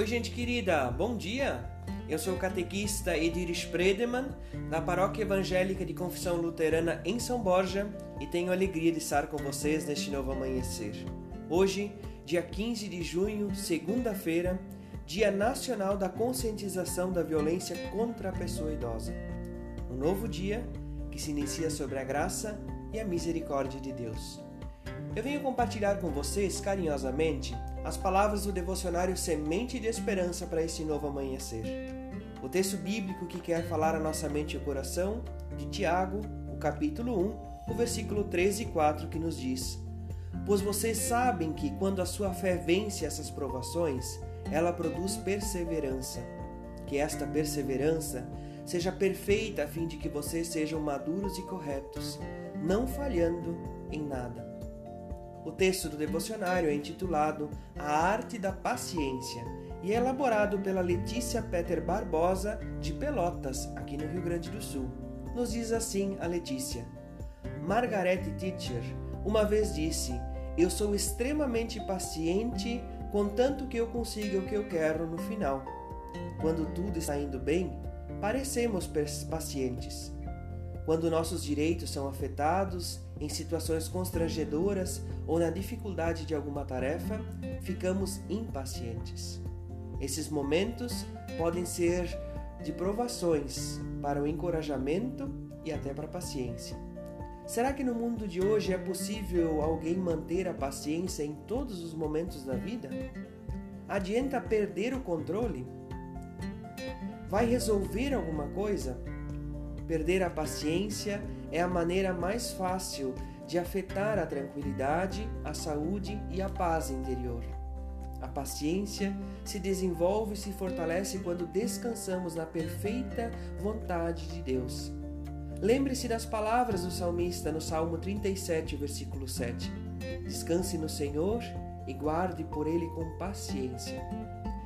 Oi, gente querida, bom dia! Eu sou o catequista Edir Spredeman, da Paróquia Evangélica de Confissão Luterana em São Borja, e tenho alegria de estar com vocês neste novo amanhecer. Hoje, dia 15 de junho, segunda-feira, Dia Nacional da Conscientização da Violência contra a Pessoa Idosa. Um novo dia que se inicia sobre a graça e a misericórdia de Deus. Eu venho compartilhar com vocês carinhosamente as palavras do devocionário Semente de Esperança para esse novo amanhecer. O texto bíblico que quer falar a nossa mente e o coração, de Tiago, o capítulo 1, o versículo 13 e 4, que nos diz: Pois vocês sabem que quando a sua fé vence essas provações, ela produz perseverança. Que esta perseverança seja perfeita a fim de que vocês sejam maduros e corretos, não falhando em nada. O texto do devocionário é intitulado A Arte da Paciência e é elaborado pela Letícia Peter Barbosa, de Pelotas, aqui no Rio Grande do Sul. Nos diz assim a Letícia: Margaret Teacher uma vez disse: Eu sou extremamente paciente, contanto que eu consiga o que eu quero no final. Quando tudo está indo bem, parecemos pacientes. Quando nossos direitos são afetados em situações constrangedoras ou na dificuldade de alguma tarefa, ficamos impacientes. Esses momentos podem ser de provações para o encorajamento e até para a paciência. Será que no mundo de hoje é possível alguém manter a paciência em todos os momentos da vida? Adianta perder o controle? Vai resolver alguma coisa? Perder a paciência é a maneira mais fácil de afetar a tranquilidade, a saúde e a paz interior. A paciência se desenvolve e se fortalece quando descansamos na perfeita vontade de Deus. Lembre-se das palavras do salmista no Salmo 37, versículo 7. Descanse no Senhor e guarde por ele com paciência.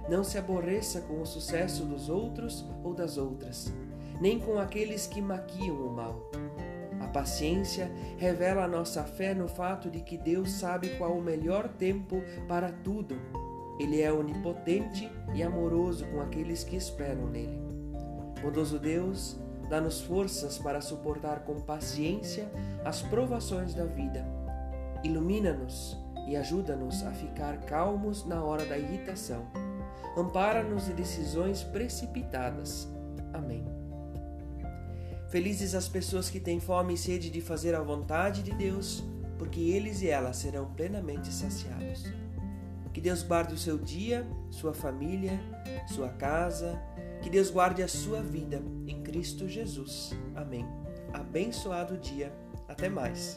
Não se aborreça com o sucesso dos outros ou das outras nem com aqueles que maquiam o mal. A paciência revela a nossa fé no fato de que Deus sabe qual o melhor tempo para tudo. Ele é onipotente e amoroso com aqueles que esperam nele. Bondoso Deus, dá-nos forças para suportar com paciência as provações da vida. Ilumina-nos e ajuda-nos a ficar calmos na hora da irritação. Ampara-nos de decisões precipitadas. Amém. Felizes as pessoas que têm fome e sede de fazer a vontade de Deus, porque eles e elas serão plenamente saciados. Que Deus guarde o seu dia, sua família, sua casa, que Deus guarde a sua vida em Cristo Jesus. Amém. Abençoado dia. Até mais.